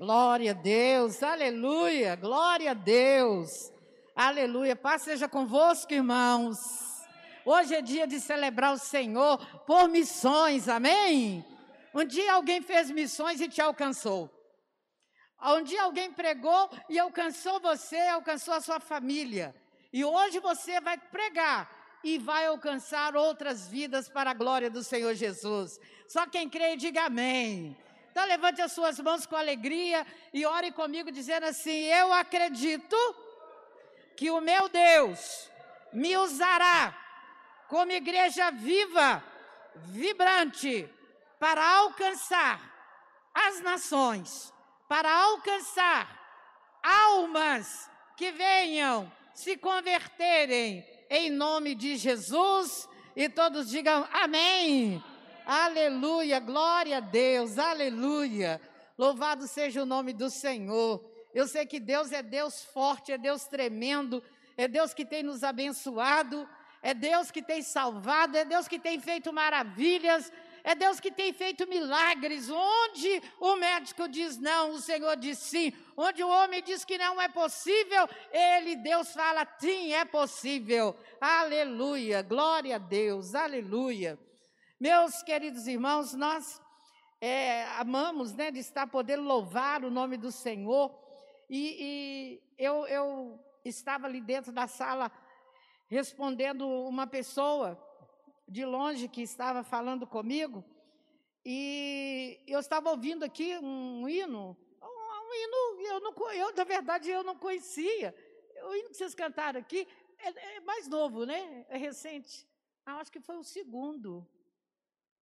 Glória a Deus, aleluia, glória a Deus, aleluia. Paz seja convosco, irmãos. Hoje é dia de celebrar o Senhor por missões, amém? Um dia alguém fez missões e te alcançou. Um dia alguém pregou e alcançou você, alcançou a sua família. E hoje você vai pregar e vai alcançar outras vidas para a glória do Senhor Jesus. Só quem crê, diga amém. Então levante as suas mãos com alegria e ore comigo dizendo assim: Eu acredito que o meu Deus me usará como igreja viva, vibrante, para alcançar as nações, para alcançar almas que venham se converterem em nome de Jesus. E todos digam amém. Aleluia, glória a Deus, aleluia. Louvado seja o nome do Senhor. Eu sei que Deus é Deus forte, é Deus tremendo, é Deus que tem nos abençoado, é Deus que tem salvado, é Deus que tem feito maravilhas, é Deus que tem feito milagres. Onde o médico diz não, o Senhor diz sim. Onde o homem diz que não é possível, ele, Deus, fala sim, é possível. Aleluia, glória a Deus, aleluia. Meus queridos irmãos, nós é, amamos né, de estar podendo louvar o nome do Senhor. E, e eu, eu estava ali dentro da sala respondendo uma pessoa de longe que estava falando comigo, e eu estava ouvindo aqui um hino, um, um hino, eu, não, eu, na verdade, eu não conhecia. O hino que vocês cantaram aqui é, é mais novo, né? É recente. Ah, acho que foi o segundo.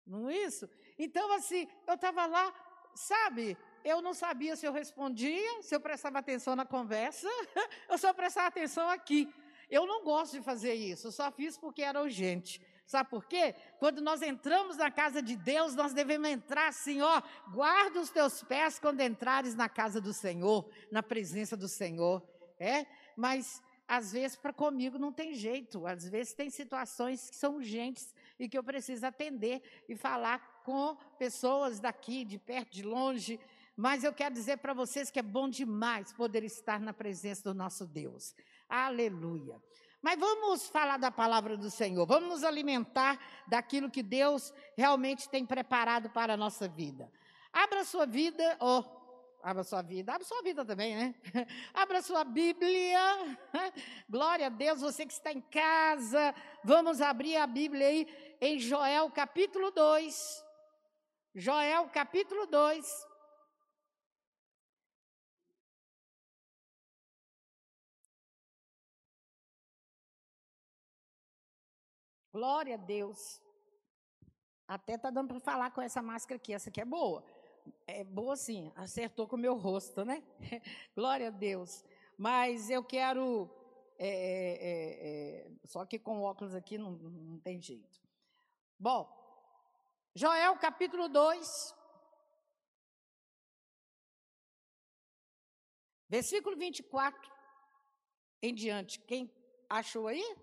Não é isso? Então, assim, eu estava lá, sabe? Eu não sabia se eu respondia, se eu prestava atenção na conversa, eu prestava atenção aqui. Eu não gosto de fazer isso, eu só fiz porque era urgente. Sabe por quê? Quando nós entramos na casa de Deus, nós devemos entrar assim, ó, guarda os teus pés quando entrares na casa do Senhor, na presença do Senhor. É? Mas às vezes para comigo não tem jeito, às vezes tem situações que são urgentes e que eu preciso atender e falar com pessoas daqui, de perto, de longe. Mas eu quero dizer para vocês que é bom demais poder estar na presença do nosso Deus. Aleluia. Mas vamos falar da palavra do Senhor, vamos nos alimentar daquilo que Deus realmente tem preparado para a nossa vida. Abra sua vida, oh, abra sua vida, abra sua vida também, né? abra sua Bíblia, glória a Deus, você que está em casa, vamos abrir a Bíblia aí em Joel capítulo 2. Joel capítulo 2. Glória a Deus. Até tá dando para falar com essa máscara aqui. Essa aqui é boa. É boa sim, acertou com o meu rosto, né? Glória a Deus. Mas eu quero. É, é, é, só que com óculos aqui não, não tem jeito. Bom, Joel capítulo 2. Versículo 24 em diante. Quem achou aí?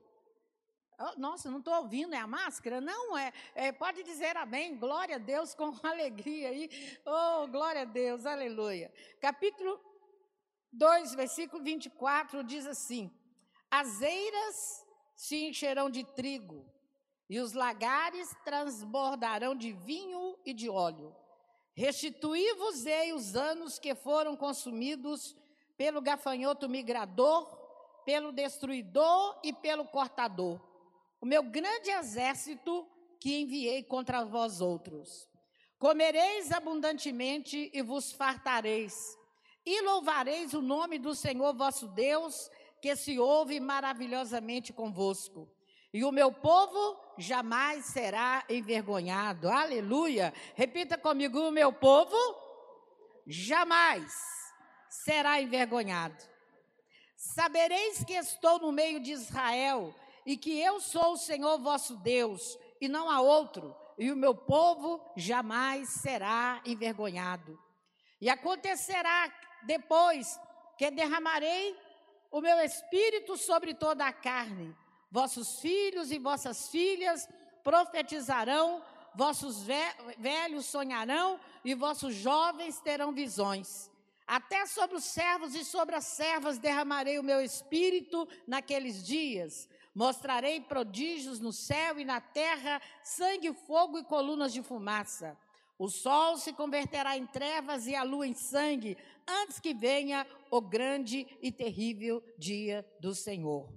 Nossa, não estou ouvindo, é a máscara? Não, é, é, Pode dizer amém, glória a Deus com alegria aí. Oh, glória a Deus, aleluia. Capítulo 2, versículo 24 diz assim: As eiras se encherão de trigo, e os lagares transbordarão de vinho e de óleo. Restituí-vos-ei os anos que foram consumidos pelo gafanhoto migrador, pelo destruidor e pelo cortador o meu grande exército que enviei contra vós outros. Comereis abundantemente e vos fartareis, e louvareis o nome do Senhor vosso Deus, que se ouve maravilhosamente convosco. E o meu povo jamais será envergonhado. Aleluia. Repita comigo: o meu povo jamais será envergonhado. Sabereis que estou no meio de Israel e que eu sou o Senhor vosso Deus, e não há outro, e o meu povo jamais será envergonhado. E acontecerá depois que derramarei o meu espírito sobre toda a carne. Vossos filhos e vossas filhas profetizarão, vossos velhos sonharão e vossos jovens terão visões. Até sobre os servos e sobre as servas derramarei o meu espírito naqueles dias. Mostrarei prodígios no céu e na terra, sangue, fogo e colunas de fumaça. O sol se converterá em trevas e a lua em sangue, antes que venha o grande e terrível dia do Senhor.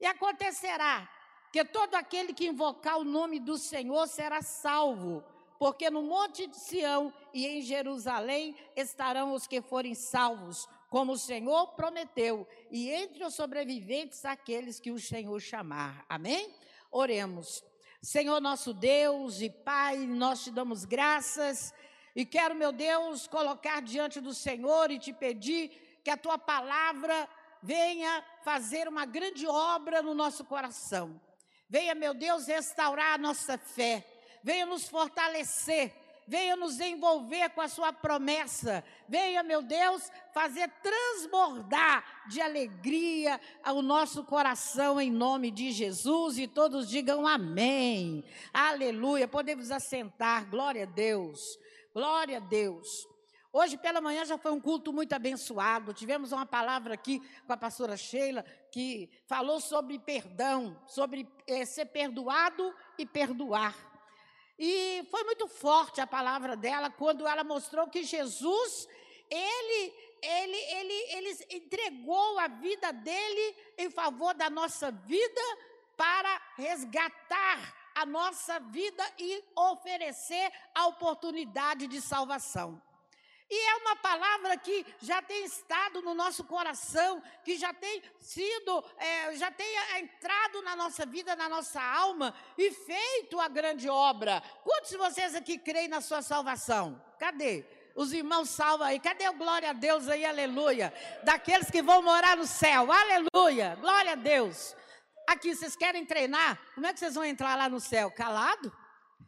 E acontecerá que todo aquele que invocar o nome do Senhor será salvo porque no monte de Sião e em Jerusalém estarão os que forem salvos, como o Senhor prometeu, e entre os sobreviventes aqueles que o Senhor chamar. Amém? Oremos. Senhor nosso Deus e Pai, nós te damos graças e quero, meu Deus, colocar diante do Senhor e te pedir que a tua palavra venha fazer uma grande obra no nosso coração. Venha, meu Deus, restaurar a nossa fé venha nos fortalecer, venha nos envolver com a sua promessa, venha, meu Deus, fazer transbordar de alegria o nosso coração em nome de Jesus e todos digam amém. Aleluia. Podemos assentar. Glória a Deus. Glória a Deus. Hoje pela manhã já foi um culto muito abençoado. Tivemos uma palavra aqui com a pastora Sheila que falou sobre perdão, sobre é, ser perdoado e perdoar. E foi muito forte a palavra dela quando ela mostrou que Jesus, ele, ele, ele, ele entregou a vida dele em favor da nossa vida para resgatar a nossa vida e oferecer a oportunidade de salvação. E é uma palavra que já tem estado no nosso coração, que já tem sido, é, já tem entrado na nossa vida, na nossa alma e feito a grande obra. Quantos de vocês aqui creem na sua salvação? Cadê? Os irmãos salva aí. Cadê o glória a Deus aí, aleluia? Daqueles que vão morar no céu, aleluia, glória a Deus. Aqui, vocês querem treinar? Como é que vocês vão entrar lá no céu? Calado?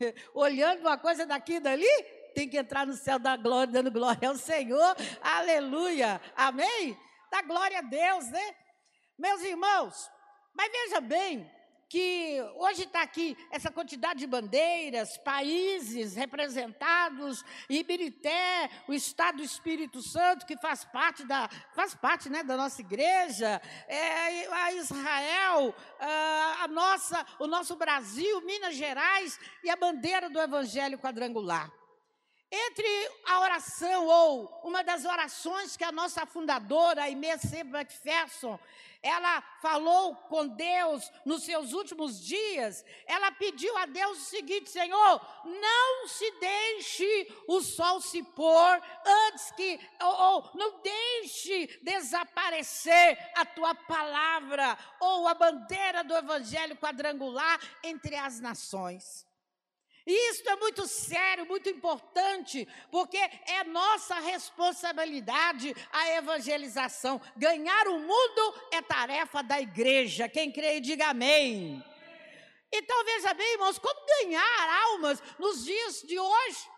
Olhando uma coisa daqui e dali? Tem que entrar no céu da glória, dando glória ao Senhor. Aleluia. Amém? Dá glória a Deus, né? Meus irmãos, mas veja bem que hoje está aqui essa quantidade de bandeiras, países representados, Ibirité, o Estado do Espírito Santo, que faz parte da, faz parte, né, da nossa igreja, é, a Israel, a nossa, o nosso Brasil, Minas Gerais e a bandeira do Evangelho quadrangular. Entre a oração ou uma das orações que a nossa fundadora, a. McPherson, ela falou com Deus nos seus últimos dias, ela pediu a Deus o seguinte: Senhor, não se deixe o sol se pôr antes que, ou, ou não deixe desaparecer a tua palavra ou a bandeira do evangelho quadrangular entre as nações. E isso é muito sério, muito importante, porque é nossa responsabilidade a evangelização. Ganhar o mundo é tarefa da igreja. Quem crê, diga amém. Então veja bem, irmãos, como ganhar almas nos dias de hoje?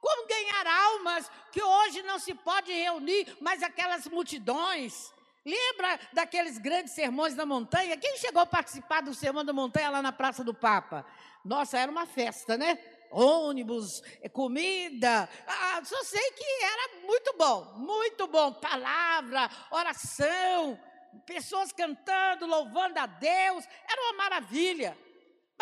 Como ganhar almas que hoje não se pode reunir, mas aquelas multidões? Lembra daqueles grandes sermões da montanha? Quem chegou a participar do sermão da montanha lá na Praça do Papa? Nossa, era uma festa, né? Ônibus, eh, comida. Ah, só sei que era muito bom, muito bom. Palavra, oração, pessoas cantando, louvando a Deus. Era uma maravilha.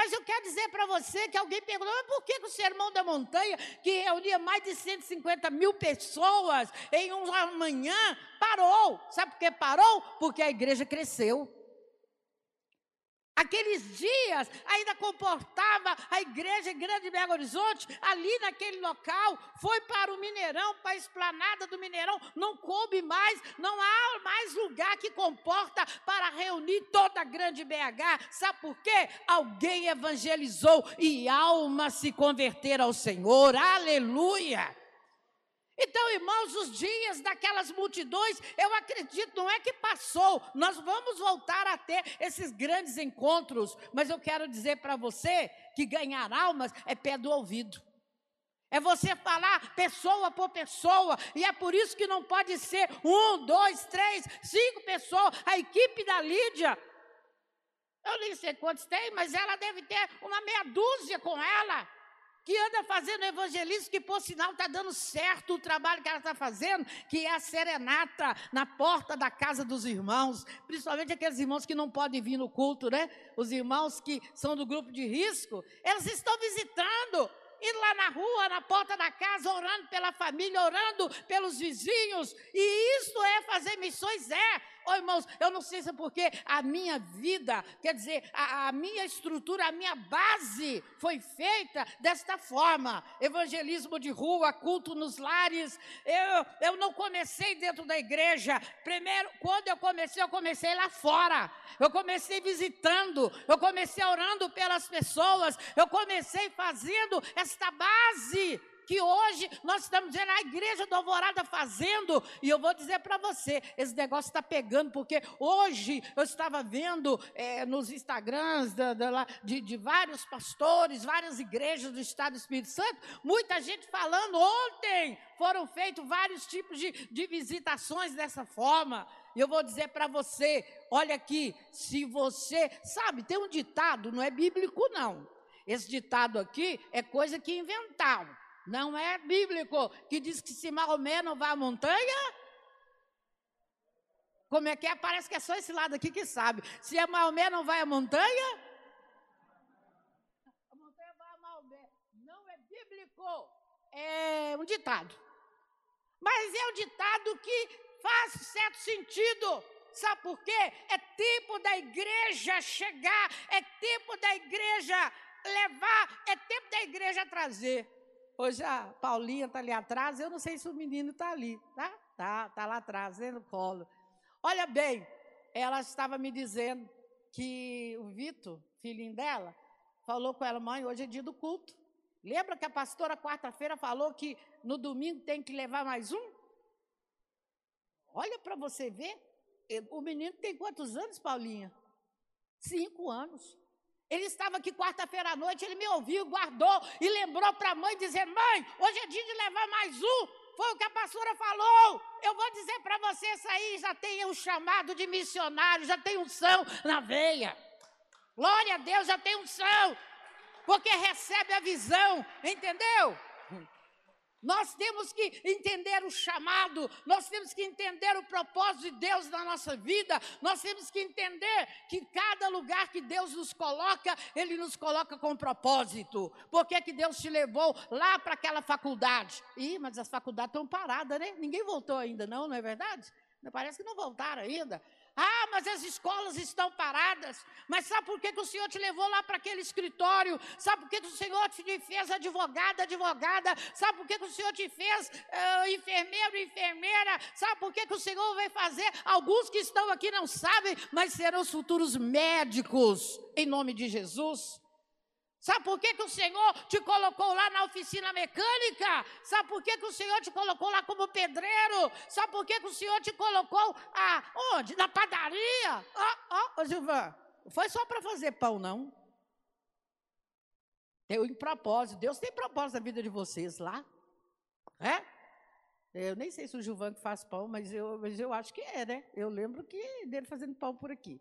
Mas eu quero dizer para você que alguém perguntou, mas por que, o Sermão da Montanha, que reunia mais de 150 mil pessoas em uma manhã, parou? Sabe por que parou? Porque a igreja cresceu. Aqueles dias ainda comportava a igreja Grande Belo Horizonte, ali naquele local, foi para o Mineirão, para a esplanada do Mineirão, não coube mais, não há mais lugar que comporta para reunir toda a Grande BH. Sabe por quê? Alguém evangelizou e almas se converteram ao Senhor. Aleluia! Então, irmãos, os dias daquelas multidões, eu acredito, não é que passou, nós vamos voltar a ter esses grandes encontros, mas eu quero dizer para você que ganhar almas é pé do ouvido. É você falar pessoa por pessoa, e é por isso que não pode ser um, dois, três, cinco pessoas. A equipe da Lídia, eu nem sei quantos tem, mas ela deve ter uma meia dúzia com ela. Que anda fazendo evangelismo, que por sinal está dando certo o trabalho que ela está fazendo, que é a serenata na porta da casa dos irmãos, principalmente aqueles irmãos que não podem vir no culto, né? Os irmãos que são do grupo de risco, eles estão visitando indo lá na rua, na porta da casa, orando pela família, orando pelos vizinhos. E isso é fazer missões? É. Oh, irmãos, eu não sei se é porque a minha vida, quer dizer, a, a, minha estrutura, a minha base foi feita desta forma. Evangelismo de rua, culto nos lares. Eu, eu não comecei dentro da igreja. Primeiro, quando eu comecei, eu comecei lá fora. Eu comecei visitando, eu comecei orando pelas pessoas, eu comecei fazendo esta base que hoje nós estamos vendo a igreja do Alvorada fazendo, e eu vou dizer para você, esse negócio está pegando, porque hoje eu estava vendo é, nos Instagrams da, da, de, de vários pastores, várias igrejas do Estado do Espírito Santo, muita gente falando, ontem foram feitos vários tipos de, de visitações dessa forma, eu vou dizer para você, olha aqui, se você, sabe, tem um ditado, não é bíblico não, esse ditado aqui é coisa que inventaram. Não é bíblico que diz que se Maomé não vai à montanha. Como é que é? Parece que é só esse lado aqui que sabe. Se a Maomé não vai à montanha. A montanha vai a Maomé. Não é bíblico. É um ditado. Mas é um ditado que faz certo sentido. Sabe por quê? É tempo da igreja chegar, é tempo da igreja levar, é tempo da igreja trazer. Hoje a Paulinha está ali atrás, eu não sei se o menino está ali, tá? Tá, tá lá atrás, né, no colo. Olha bem, ela estava me dizendo que o Vitor, filhinho dela, falou com ela, mãe, hoje é dia do culto. Lembra que a pastora quarta-feira falou que no domingo tem que levar mais um? Olha para você ver. O menino tem quantos anos, Paulinha? Cinco anos. Ele estava aqui quarta-feira à noite, ele me ouviu, guardou e lembrou para a mãe dizer: Mãe, hoje é dia de levar mais um. Foi o que a pastora falou. Eu vou dizer para você: isso aí já tem um chamado de missionário, já tem um são na veia. Glória a Deus, já tem um são. Porque recebe a visão, entendeu? Nós temos que entender o chamado, nós temos que entender o propósito de Deus na nossa vida, nós temos que entender que cada lugar que Deus nos coloca, Ele nos coloca com propósito. Por que, que Deus te levou lá para aquela faculdade? Ih, mas as faculdades estão paradas, né? Ninguém voltou ainda, não, não é verdade? Parece que não voltaram ainda. Ah, mas as escolas estão paradas. Mas sabe por que, que o Senhor te levou lá para aquele escritório? Sabe por que, que o Senhor te fez advogada, advogada? Sabe por que, que o Senhor te fez uh, enfermeiro, enfermeira? Sabe por que, que o Senhor vai fazer? Alguns que estão aqui não sabem, mas serão os futuros médicos, em nome de Jesus. Sabe por que, que o Senhor te colocou lá na oficina mecânica? Sabe por que, que o Senhor te colocou lá como pedreiro? Sabe por que, que o Senhor te colocou aonde? Na padaria? Ó, ó, Gilvan, foi só para fazer pão, não. Tem um propósito. Deus tem propósito na vida de vocês lá. É? Eu nem sei se o Gilvan que faz pão, mas eu, mas eu acho que é, né? Eu lembro que dele fazendo pão por aqui.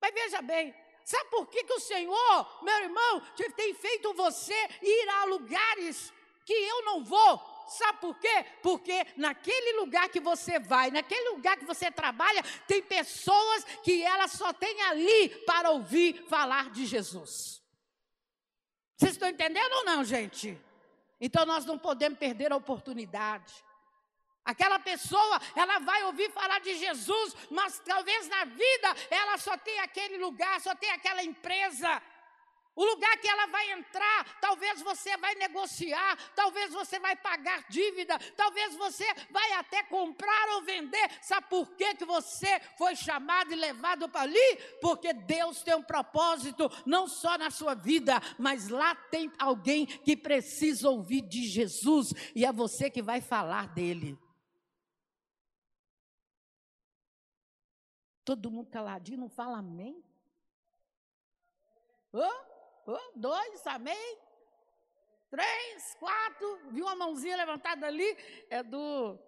Mas veja bem, Sabe por que, que o Senhor, meu irmão, tem feito você ir a lugares que eu não vou? Sabe por quê? Porque naquele lugar que você vai, naquele lugar que você trabalha, tem pessoas que elas só têm ali para ouvir falar de Jesus. Vocês estão entendendo ou não, gente? Então nós não podemos perder a oportunidade. Aquela pessoa, ela vai ouvir falar de Jesus, mas talvez na vida ela só tem aquele lugar, só tem aquela empresa. O lugar que ela vai entrar, talvez você vai negociar, talvez você vai pagar dívida, talvez você vai até comprar ou vender. Sabe por que, que você foi chamado e levado para ali? Porque Deus tem um propósito, não só na sua vida, mas lá tem alguém que precisa ouvir de Jesus, e é você que vai falar dele. Todo mundo caladinho, não fala amém? Oh, oh, dois, amém? Três, quatro, viu uma mãozinha levantada ali? É do.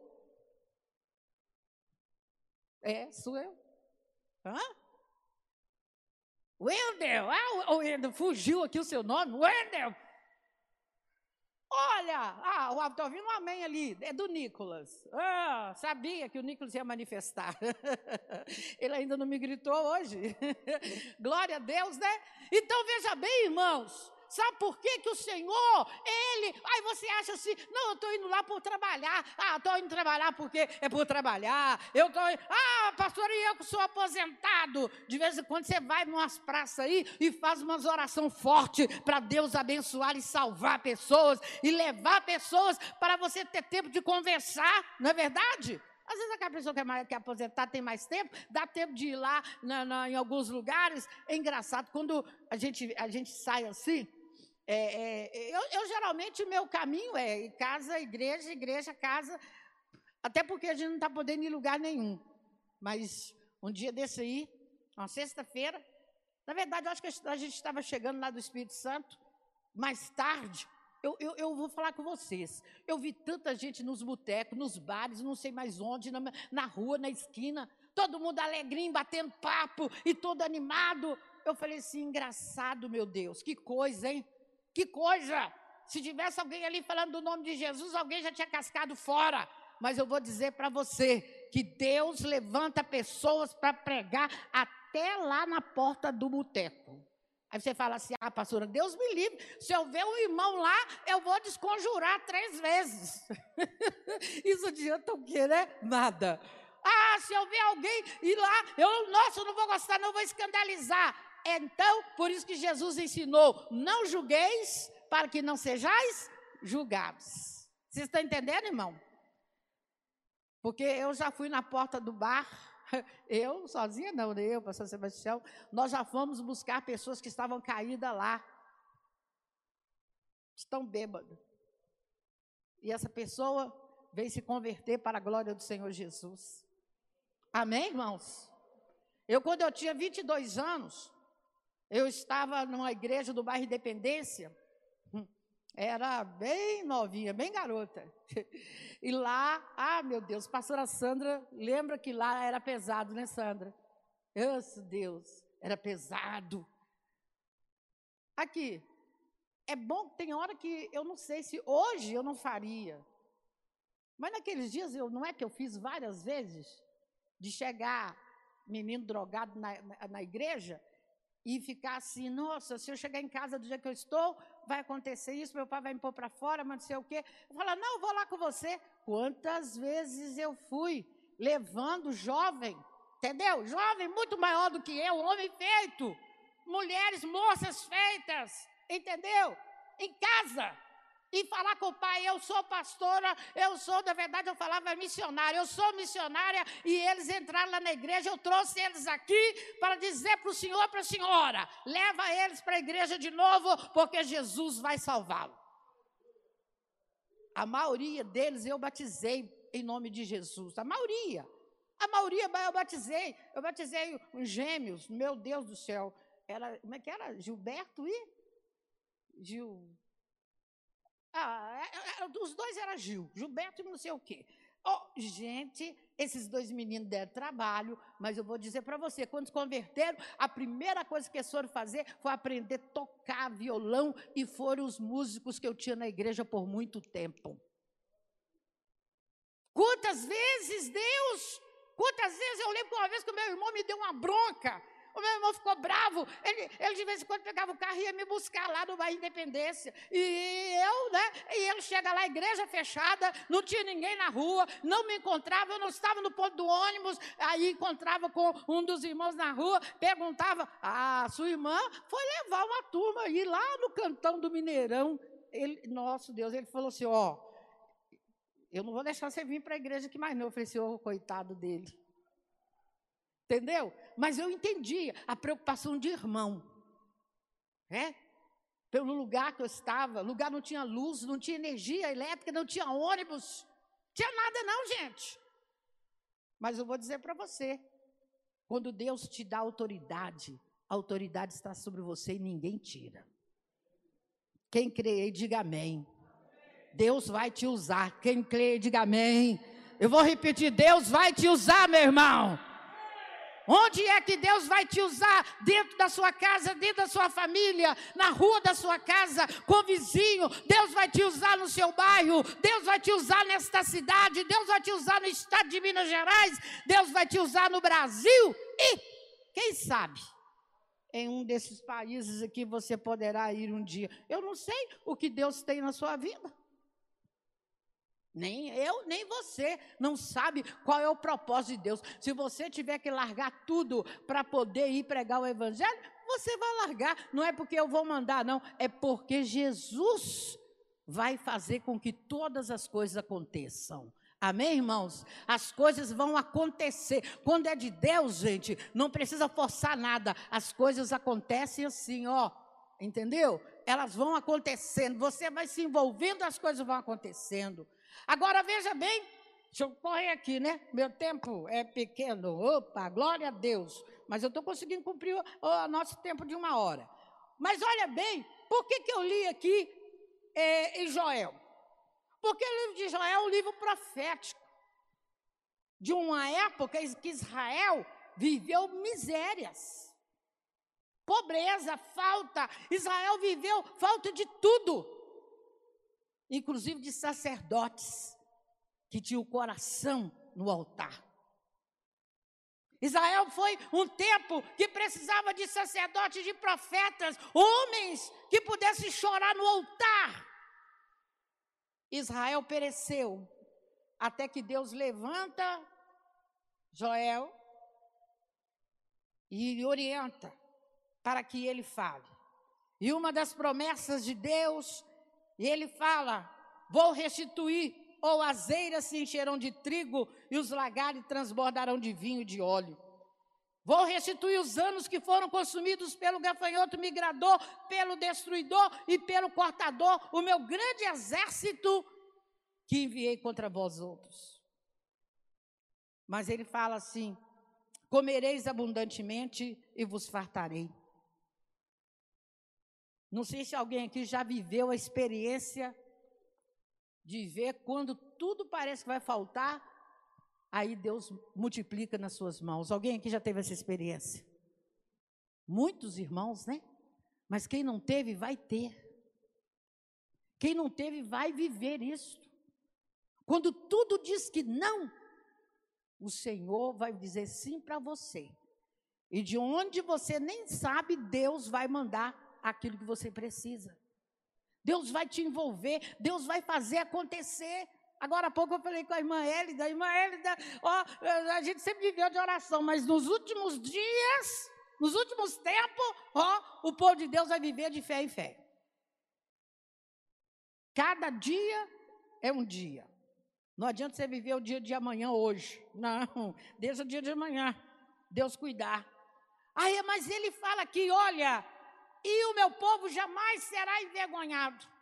É, sou eu. Hã? Wendel, ah, Wendel, fugiu aqui o seu nome, Wendel. Olha, ah, estou ouvindo um amém ali, é do Nicolas. Ah, sabia que o Nicolas ia manifestar. Ele ainda não me gritou hoje. Glória a Deus, né? Então veja bem, irmãos, Sabe por que, que o Senhor, Ele. Aí você acha assim, não, eu estou indo lá por trabalhar. Ah, estou indo trabalhar porque é por trabalhar. Eu estou. Ah, pastor, e eu que sou aposentado. De vez em quando você vai em umas praças aí e faz umas oração forte para Deus abençoar e salvar pessoas e levar pessoas para você ter tempo de conversar, não é verdade? Às vezes aquela pessoa que é, mais, que é aposentada tem mais tempo, dá tempo de ir lá na, na, em alguns lugares. É engraçado, quando a gente, a gente sai assim, é, é, eu, eu, geralmente, o meu caminho é casa, igreja, igreja, casa, até porque a gente não está podendo ir em lugar nenhum. Mas um dia desse aí, uma sexta-feira, na verdade, eu acho que a gente estava chegando lá do Espírito Santo, mais tarde, eu, eu, eu, vou falar com vocês. Eu vi tanta gente nos botecos, nos bares, não sei mais onde, na, na rua, na esquina, todo mundo alegrinho, batendo papo e todo animado. Eu falei assim, engraçado, meu Deus, que coisa, hein? Que coisa! Se tivesse alguém ali falando do nome de Jesus, alguém já tinha cascado fora. Mas eu vou dizer para você que Deus levanta pessoas para pregar até lá na porta do boteco. Aí você fala assim: ah, pastora, Deus me livre. Se eu ver um irmão lá, eu vou desconjurar três vezes. Isso adianta o quê, né? Nada. Ah, se eu ver alguém ir lá, eu, nossa, eu não vou gostar, não vou escandalizar. Então, por isso que Jesus ensinou: não julgueis para que não sejais julgados. Vocês estão entendendo, irmão? Porque eu já fui na porta do bar, eu sozinha não, nem eu, pastor Sebastião, nós já fomos buscar pessoas que estavam caídas lá. Estão bêbadas. E essa pessoa veio se converter para a glória do Senhor Jesus. Amém, irmãos? Eu, quando eu tinha 22 anos, eu estava numa igreja do bairro Independência, hum, era bem novinha, bem garota. E lá, ah, meu Deus, pastora Sandra, lembra que lá era pesado, né, Sandra? Meu Deus, era pesado. Aqui, é bom, tem hora que eu não sei se hoje eu não faria. Mas naqueles dias, eu, não é que eu fiz várias vezes, de chegar menino drogado na, na, na igreja e ficar assim, nossa, se eu chegar em casa do dia que eu estou, vai acontecer isso, meu pai vai me pôr para fora, mas não sei o quê. Eu falo, não, eu vou lá com você. Quantas vezes eu fui levando jovem, entendeu? Jovem muito maior do que eu, homem feito, mulheres, moças feitas, entendeu? Em casa e falar com o pai, eu sou pastora, eu sou, na verdade eu falava missionária, eu sou missionária, e eles entraram lá na igreja, eu trouxe eles aqui para dizer para o senhor, para a senhora, leva eles para a igreja de novo, porque Jesus vai salvá-lo. A maioria deles eu batizei em nome de Jesus, a maioria. A maioria eu batizei, eu batizei os gêmeos, meu Deus do céu. Era, como é que era? Gilberto e Gil, é, os dois eram Gil, Gilberto e não sei o quê. Oh, gente, esses dois meninos deram trabalho, mas eu vou dizer para você, quando se converteram, a primeira coisa que eles foram fazer foi aprender a tocar violão e foram os músicos que eu tinha na igreja por muito tempo. Quantas vezes Deus, quantas vezes eu lembro que uma vez que o meu irmão me deu uma bronca, o meu irmão ficou bravo. Ele, ele de vez em quando pegava o carro e ia me buscar lá no bairro Independência. E eu, né? E ele chega lá, igreja fechada, não tinha ninguém na rua, não me encontrava, eu não estava no ponto do ônibus. Aí encontrava com um dos irmãos na rua, perguntava: Ah, sua irmã foi levar uma turma aí lá no cantão do Mineirão. Ele, nosso Deus, ele falou assim: Ó, eu não vou deixar você vir para a igreja aqui mais não. Eu falei assim: Ô, coitado dele. Entendeu? Mas eu entendia a preocupação de irmão. É? Pelo lugar que eu estava, lugar não tinha luz, não tinha energia elétrica, não tinha ônibus, tinha nada não, gente. Mas eu vou dizer para você, quando Deus te dá autoridade, a autoridade está sobre você e ninguém tira. Quem crê, diga amém. Deus vai te usar. Quem crê, diga amém. Eu vou repetir: Deus vai te usar, meu irmão. Onde é que Deus vai te usar? Dentro da sua casa, dentro da sua família, na rua da sua casa, com o vizinho. Deus vai te usar no seu bairro. Deus vai te usar nesta cidade. Deus vai te usar no estado de Minas Gerais. Deus vai te usar no Brasil. E, quem sabe, em um desses países aqui você poderá ir um dia. Eu não sei o que Deus tem na sua vida. Nem eu, nem você não sabe qual é o propósito de Deus. Se você tiver que largar tudo para poder ir pregar o evangelho, você vai largar. Não é porque eu vou mandar, não, é porque Jesus vai fazer com que todas as coisas aconteçam. Amém, irmãos? As coisas vão acontecer. Quando é de Deus, gente, não precisa forçar nada. As coisas acontecem assim, ó. Entendeu? Elas vão acontecendo. Você vai se envolvendo, as coisas vão acontecendo. Agora veja bem, deixa eu correr aqui, né? Meu tempo é pequeno. Opa, glória a Deus. Mas eu estou conseguindo cumprir o, o, nosso tempo de uma hora. Mas olha bem, por que, que eu li aqui é, em Joel? Porque o livro de Joel é um livro profético. De uma época que Israel viveu misérias. Pobreza, falta. Israel viveu falta de tudo inclusive de sacerdotes, que tinham o coração no altar. Israel foi um tempo que precisava de sacerdotes, de profetas, homens que pudessem chorar no altar. Israel pereceu, até que Deus levanta Joel e orienta para que ele fale. E uma das promessas de Deus e ele fala: Vou restituir, ou as eiras se encherão de trigo e os lagares transbordarão de vinho e de óleo. Vou restituir os anos que foram consumidos pelo gafanhoto migrador, pelo destruidor e pelo cortador, o meu grande exército que enviei contra vós outros. Mas ele fala assim: comereis abundantemente e vos fartarei. Não sei se alguém aqui já viveu a experiência de ver quando tudo parece que vai faltar, aí Deus multiplica nas suas mãos. Alguém aqui já teve essa experiência? Muitos irmãos, né? Mas quem não teve, vai ter. Quem não teve, vai viver isso. Quando tudo diz que não, o Senhor vai dizer sim para você. E de onde você nem sabe, Deus vai mandar aquilo que você precisa. Deus vai te envolver, Deus vai fazer acontecer. Agora há pouco eu falei com a irmã Hélida, a irmã Hélida, ó, a gente sempre viveu de oração, mas nos últimos dias, nos últimos tempos, ó, o povo de Deus vai viver de fé em fé. Cada dia é um dia. Não adianta você viver o dia de amanhã hoje. Não, deixa o dia de amanhã. Deus cuidar. Aí, mas ele fala aqui, olha, e o meu povo jamais será envergonhado.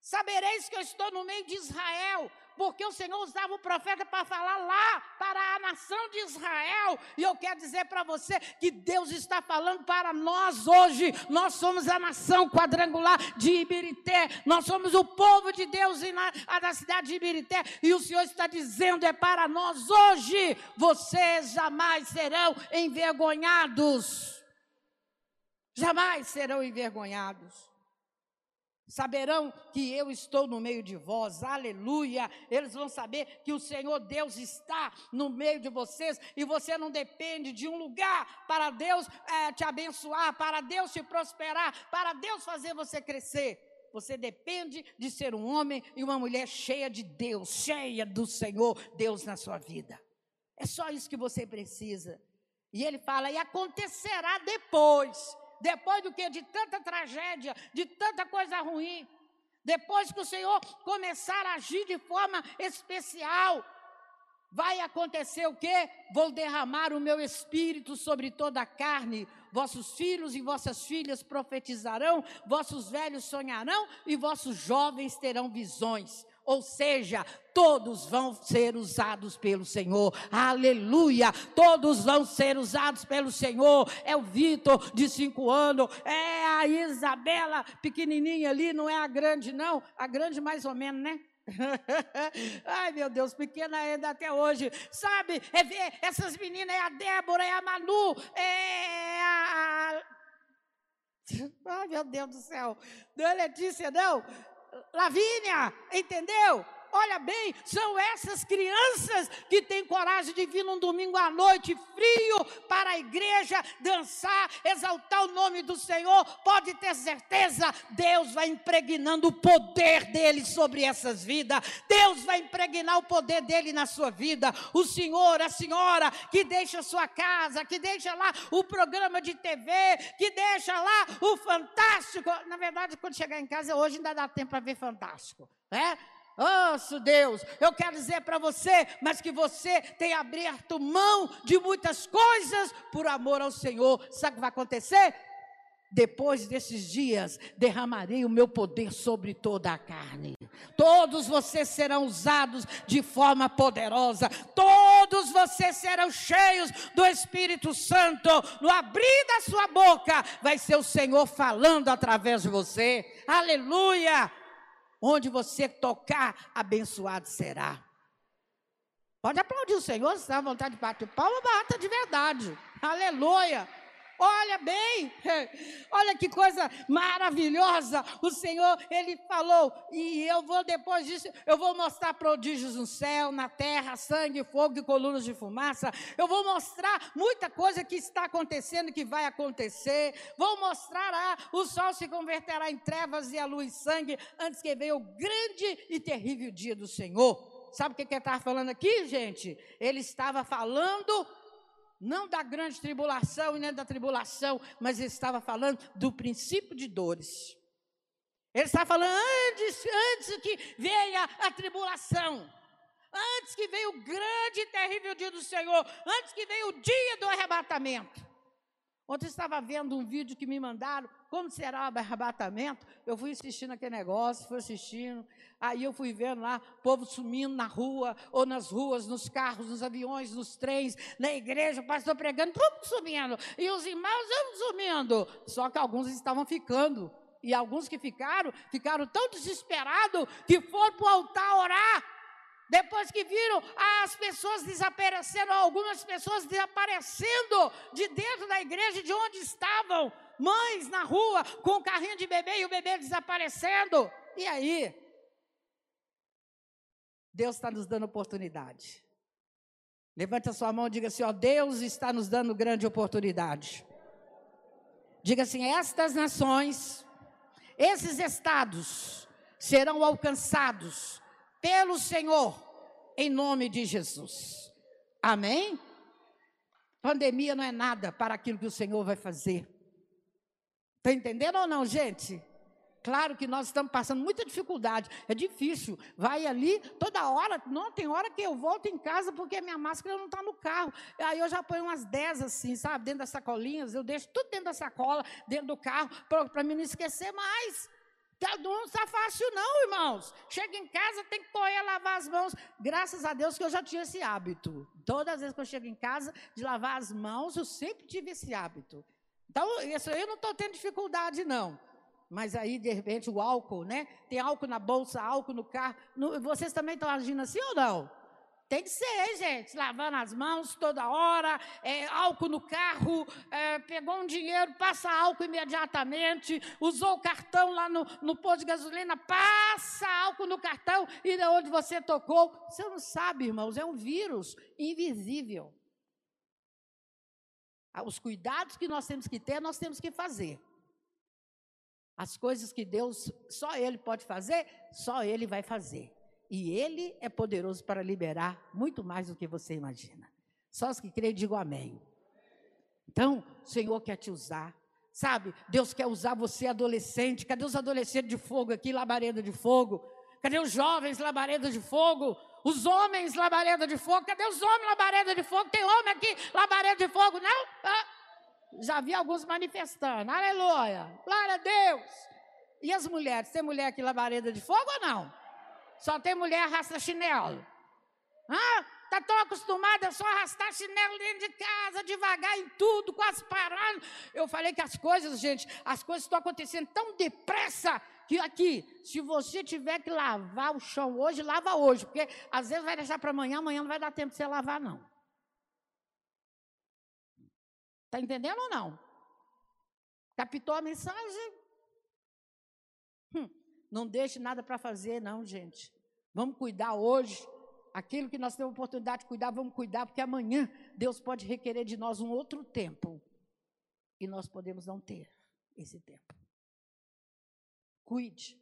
Sabereis que eu estou no meio de Israel, porque o Senhor usava o profeta para falar lá para a nação de Israel. E eu quero dizer para você que Deus está falando para nós hoje. Nós somos a nação quadrangular de Ibirité. Nós somos o povo de Deus na, da cidade de Ibirité. E o Senhor está dizendo: é para nós hoje. Vocês jamais serão envergonhados jamais serão envergonhados. Saberão que eu estou no meio de vós, aleluia. Eles vão saber que o Senhor Deus está no meio de vocês e você não depende de um lugar para Deus é, te abençoar, para Deus te prosperar, para Deus fazer você crescer. Você depende de ser um homem e uma mulher cheia de Deus, cheia do Senhor, Deus na sua vida. É só isso que você precisa. E ele fala: e acontecerá depois depois do que? De tanta tragédia, de tanta coisa ruim. Depois que o Senhor começar a agir de forma especial, vai acontecer o quê? Vou derramar o meu espírito sobre toda a carne. Vossos filhos e vossas filhas profetizarão, vossos velhos sonharão e vossos jovens terão visões. Ou seja, todos vão ser usados pelo Senhor. Aleluia! Todos vão ser usados pelo Senhor. É o Vitor, de cinco anos. É a Isabela, pequenininha ali, não é a grande, não. A grande, mais ou menos, né? Ai, meu Deus, pequena ainda até hoje. Sabe, é ver essas meninas, é a Débora, é a Manu, é a. Ai, meu Deus do céu. Não é Letícia, não. Lavínia, entendeu? Olha bem, são essas crianças que têm coragem de vir num domingo à noite frio para a igreja dançar, exaltar o nome do Senhor. Pode ter certeza, Deus vai impregnando o poder dele sobre essas vidas. Deus vai impregnar o poder dele na sua vida. O senhor, a senhora que deixa sua casa, que deixa lá o programa de TV, que deixa lá o fantástico. Na verdade, quando chegar em casa hoje ainda dá tempo para ver fantástico, né? Oh, Deus, eu quero dizer para você, mas que você tem aberto mão de muitas coisas por amor ao Senhor. Sabe o que vai acontecer? Depois desses dias, derramarei o meu poder sobre toda a carne. Todos vocês serão usados de forma poderosa. Todos vocês serão cheios do Espírito Santo. No abrir da sua boca, vai ser o Senhor falando através de você. Aleluia! Onde você tocar, abençoado será. Pode aplaudir o Senhor, se dá vontade de bater palma, bata de verdade. Aleluia. Olha bem, olha que coisa maravilhosa. O Senhor, Ele falou, e eu vou, depois disso, eu vou mostrar prodígios no céu, na terra, sangue, fogo e colunas de fumaça. Eu vou mostrar muita coisa que está acontecendo, que vai acontecer. Vou mostrar, ah, o sol se converterá em trevas e a luz sangue, antes que venha o grande e terrível dia do Senhor. Sabe o que ele estava falando aqui, gente? Ele estava falando não da grande tribulação e nem da tribulação, mas ele estava falando do princípio de dores. Ele estava falando antes, antes que venha a tribulação, antes que venha o grande e terrível dia do Senhor, antes que venha o dia do arrebatamento. Ontem estava vendo um vídeo que me mandaram, como será o arrebatamento. Eu fui assistindo aquele negócio, fui assistindo. Aí eu fui vendo lá, povo sumindo na rua, ou nas ruas, nos carros, nos aviões, nos trens, na igreja, o pastor pregando, tudo sumindo. E os irmãos sumindo. Só que alguns estavam ficando. E alguns que ficaram, ficaram tão desesperados que foram para o altar orar. Depois que viram as pessoas desaparecendo, algumas pessoas desaparecendo de dentro da igreja, de onde estavam, mães na rua com o carrinho de bebê e o bebê desaparecendo. E aí? Deus está nos dando oportunidade. Levante a sua mão e diga assim: ó, Deus está nos dando grande oportunidade. Diga assim: estas nações, esses estados serão alcançados pelo Senhor, em nome de Jesus. Amém? Pandemia não é nada para aquilo que o Senhor vai fazer. Está entendendo ou não, gente? Claro que nós estamos passando muita dificuldade, é difícil. Vai ali toda hora, não tem hora que eu volto em casa porque minha máscara não está no carro. Aí eu já ponho umas 10 assim, sabe, dentro das sacolinhas, eu deixo tudo dentro da sacola, dentro do carro, para mim não esquecer mais. Tá, não está fácil, não, irmãos. Chega em casa, tem que correr lavar as mãos. Graças a Deus que eu já tinha esse hábito. Todas as vezes que eu chego em casa, de lavar as mãos, eu sempre tive esse hábito. Então, isso eu não estou tendo dificuldade, não. Mas aí, de repente, o álcool, né? Tem álcool na bolsa, álcool no carro. Vocês também estão agindo assim ou não? Tem que ser, gente, lavando as mãos toda hora, é, álcool no carro, é, pegou um dinheiro, passa álcool imediatamente, usou o cartão lá no, no posto de gasolina, passa álcool no cartão e de onde você tocou. Você não sabe, irmãos, é um vírus invisível. Ah, os cuidados que nós temos que ter, nós temos que fazer. As coisas que Deus, só Ele pode fazer, só Ele vai fazer. E Ele é poderoso para liberar muito mais do que você imagina. Só os que creem, digam amém. Então, o Senhor quer te usar. Sabe, Deus quer usar você adolescente. Cadê os adolescentes de fogo aqui, labareda de fogo? Cadê os jovens labareda de fogo? Os homens labareda de fogo? Cadê os homens labareda de fogo? Tem homem aqui labareda de fogo? Não? Ah, já vi alguns manifestando. Aleluia. Glória a Deus. E as mulheres? Tem mulher aqui labareda de fogo ou não? Só tem mulher arrasta chinelo. Ah, tá tão acostumada a só arrastar chinelo dentro de casa, devagar em tudo, quase parando. Eu falei que as coisas, gente, as coisas estão acontecendo tão depressa que aqui, se você tiver que lavar o chão hoje, lava hoje, porque às vezes vai deixar para amanhã, amanhã não vai dar tempo de você lavar, não. Está entendendo ou não? Captou a mensagem? Não deixe nada para fazer, não, gente. Vamos cuidar hoje. Aquilo que nós temos oportunidade de cuidar, vamos cuidar, porque amanhã Deus pode requerer de nós um outro tempo. E nós podemos não ter esse tempo. Cuide.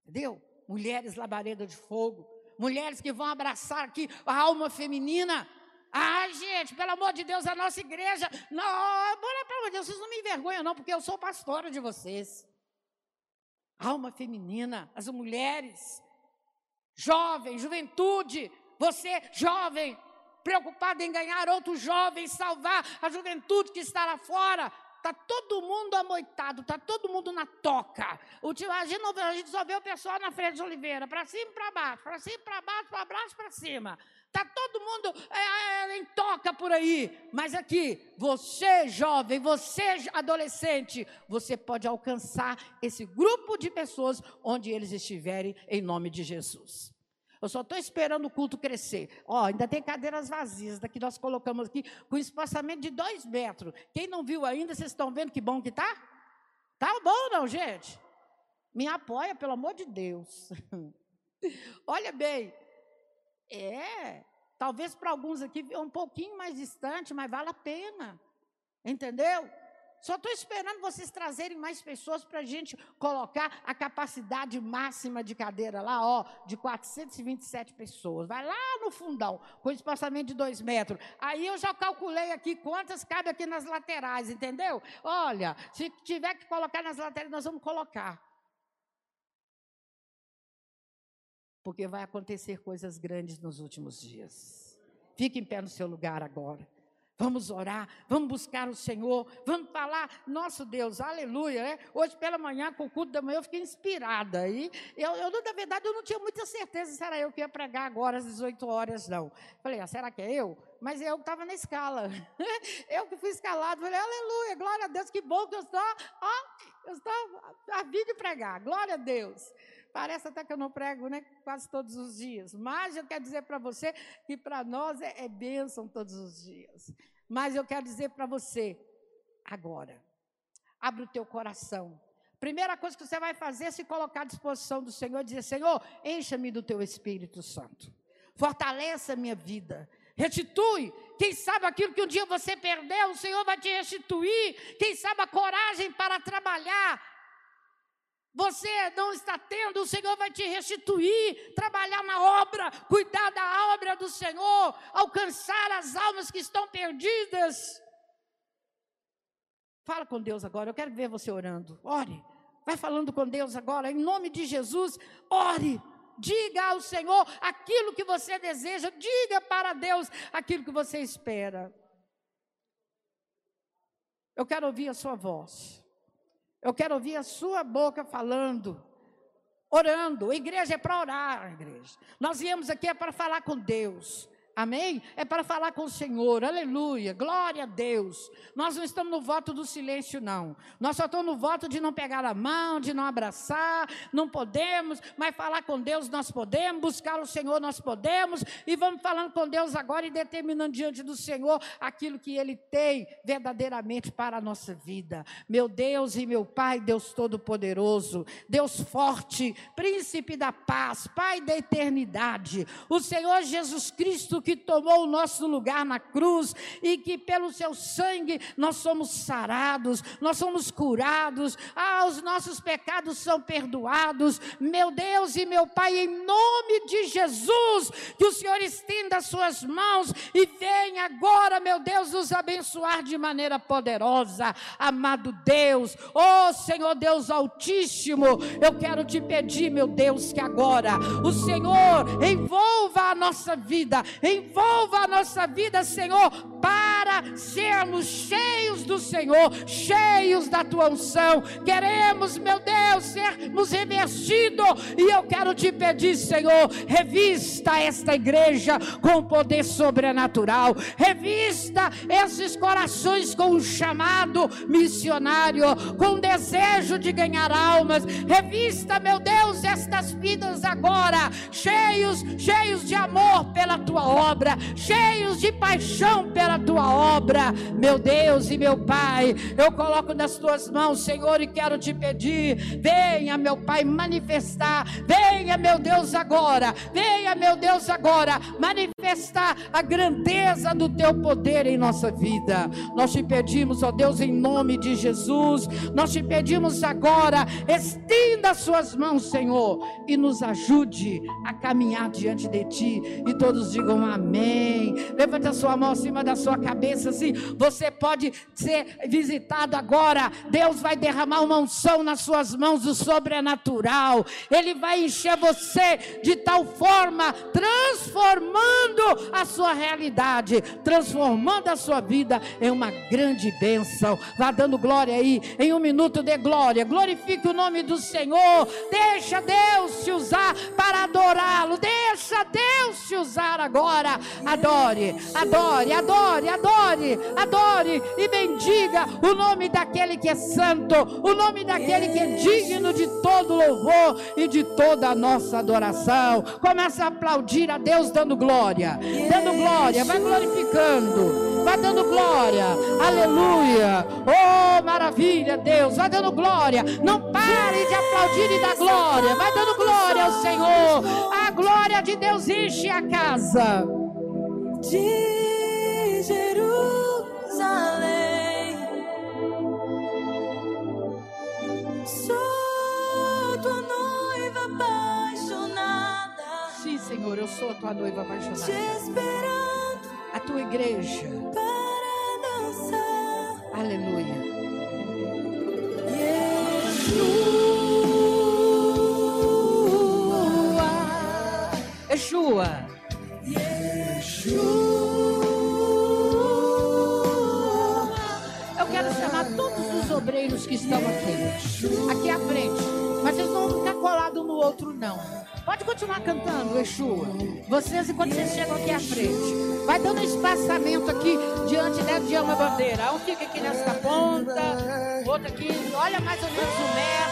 Entendeu? Mulheres labareda de fogo. Mulheres que vão abraçar aqui a alma feminina. Ah, gente, pelo amor de Deus, a nossa igreja. Não, pelo amor de Deus, vocês não me envergonham, não, porque eu sou pastora de vocês. Alma feminina, as mulheres, jovem, juventude, você, jovem, preocupado em ganhar outros jovens, salvar a juventude que está lá fora. Está todo mundo amoitado, está todo mundo na toca. O, a, gente a gente só vê o pessoal na frente de Oliveira, para cima e para baixo, para cima e para baixo, para baixo para cima. Está todo mundo é, é, em toca por aí. Mas aqui, você jovem, você adolescente, você pode alcançar esse grupo de pessoas onde eles estiverem, em nome de Jesus. Eu só estou esperando o culto crescer. Ó, ainda tem cadeiras vazias, daqui nós colocamos aqui, com espaçamento de dois metros. Quem não viu ainda, vocês estão vendo que bom que tá? Tá bom não, gente? Me apoia, pelo amor de Deus. Olha bem, é, talvez para alguns aqui é um pouquinho mais distante, mas vale a pena. Entendeu? Só estou esperando vocês trazerem mais pessoas para a gente colocar a capacidade máxima de cadeira lá, ó, de 427 pessoas. Vai lá no fundão, com espaçamento de dois metros. Aí eu já calculei aqui quantas cabe aqui nas laterais, entendeu? Olha, se tiver que colocar nas laterais, nós vamos colocar. Porque vai acontecer coisas grandes nos últimos dias. Fique em pé no seu lugar agora. Vamos orar, vamos buscar o Senhor, vamos falar, nosso Deus, aleluia, né? Hoje pela manhã, com o culto da manhã, eu fiquei inspirada. E eu, eu, na verdade, eu não tinha muita certeza se era eu que ia pregar agora às 18 horas, não. Falei, ah, será que é eu? Mas eu estava na escala. eu que fui escalado, falei, aleluia, glória a Deus, que bom que eu estou, ó, eu estou a fim de pregar, glória a Deus. Parece até que eu não prego né, quase todos os dias. Mas eu quero dizer para você que para nós é, é bênção todos os dias. Mas eu quero dizer para você, agora, abre o teu coração. Primeira coisa que você vai fazer é se colocar à disposição do Senhor dizer: Senhor, encha-me do teu Espírito Santo. Fortaleça a minha vida. Restitui. Quem sabe aquilo que um dia você perdeu, o Senhor vai te restituir. Quem sabe a coragem para trabalhar, você não está tendo, o Senhor vai te restituir, trabalhar na obra, cuidar da obra do Senhor, alcançar as almas que estão perdidas. Fala com Deus agora, eu quero ver você orando. Ore, vai falando com Deus agora, em nome de Jesus, ore. Diga ao Senhor aquilo que você deseja, diga para Deus aquilo que você espera. Eu quero ouvir a sua voz. Eu quero ouvir a sua boca falando, orando. A igreja é para orar, igreja. Nós viemos aqui é para falar com Deus. Amém? É para falar com o Senhor, aleluia, glória a Deus. Nós não estamos no voto do silêncio, não. Nós só estamos no voto de não pegar a mão, de não abraçar, não podemos, mas falar com Deus nós podemos, buscar o Senhor nós podemos, e vamos falando com Deus agora e determinando diante do Senhor aquilo que Ele tem verdadeiramente para a nossa vida. Meu Deus e meu Pai, Deus Todo-Poderoso, Deus forte, Príncipe da paz, Pai da eternidade, o Senhor Jesus Cristo que tomou o nosso lugar na cruz e que pelo seu sangue nós somos sarados, nós somos curados, ah, os nossos pecados são perdoados. Meu Deus e meu Pai, em nome de Jesus, que o Senhor estenda as suas mãos e venha agora, meu Deus, nos abençoar de maneira poderosa. Amado Deus, oh Senhor Deus Altíssimo, eu quero te pedir, meu Deus, que agora o Senhor envolva a nossa vida, envolva a nossa vida, Senhor, para sermos cheios do Senhor, cheios da tua unção. Queremos, meu Deus, sermos revestidos, e eu quero te pedir, Senhor, revista esta igreja com poder sobrenatural, revista esses corações com um chamado missionário, com desejo de ganhar almas. Revista, meu Deus, estas vidas agora, cheios, cheios de amor pela tua obra, cheios de paixão pela tua obra. Meu Deus e meu Pai, eu coloco nas tuas mãos, Senhor, e quero te pedir, venha, meu Pai, manifestar, venha, meu Deus, agora, venha, meu Deus, agora, manifestar a grandeza do teu poder em nossa vida. Nós te pedimos, ó Deus, em nome de Jesus, nós te pedimos agora, estenda as suas mãos, Senhor, e nos ajude a caminhar diante de ti. E todos digam amém. Levante a sua mão acima da sua cabeça, assim, você pode ser visitado agora. Deus vai derramar uma unção nas suas mãos do sobrenatural. Ele vai encher você de tal forma, transformando a sua realidade, transformando a sua vida em uma grande bênção. Vá dando glória aí, em um minuto de glória. Glorifique o nome do Senhor. Deixa Deus te usar para adorá-lo. Deixa Deus te usar agora. Adore, adore, adore, adore, adore e bendiga o nome daquele que é santo, o nome daquele que é digno de todo louvor e de toda a nossa adoração. Começa a aplaudir a Deus dando glória, dando glória, vai glorificando, vai dando glória. Aleluia. Oh, maravilha, Deus, vai dando glória. Não pare de aplaudir e dar glória. Vai dando glória ao Senhor. A glória de Deus enche a casa. De Jerusalém. Sou tua noiva apaixonada. Sim, Senhor, eu sou a tua noiva Te apaixonada. esperando A tua igreja. para dançar. Aleluia. Yeshua. Yeshua. Que estão aqui, aqui à frente. Mas eles não vão ficar colados um no outro, não. Pode continuar cantando, Yeshua. Vocês, enquanto vocês chegam aqui à frente, vai dando espaçamento aqui diante né, de uma bandeira. Um fica aqui nesta ponta, outro aqui, olha mais ou menos um metro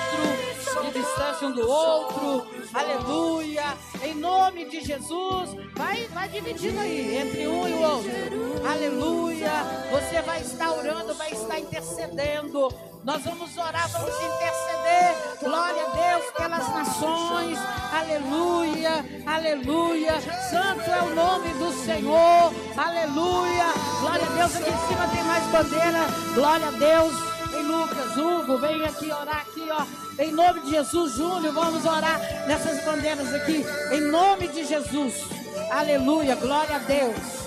de distância um do outro. Aleluia. Em nome de Jesus, vai, vai dividindo aí entre um e o outro. Aleluia. Você vai estar orando, vai estar intercedendo. Nós vamos orar, vamos interceder. Glória a Deus pelas nações. Aleluia. Aleluia. Santo é o nome do Senhor. Aleluia. Glória a Deus. Aqui em cima tem mais bandeira. Glória a Deus. Em Lucas, Hugo, vem aqui orar aqui, ó. Em nome de Jesus, Júnior, vamos orar nessas bandeiras aqui. Em nome de Jesus. Aleluia. Glória a Deus.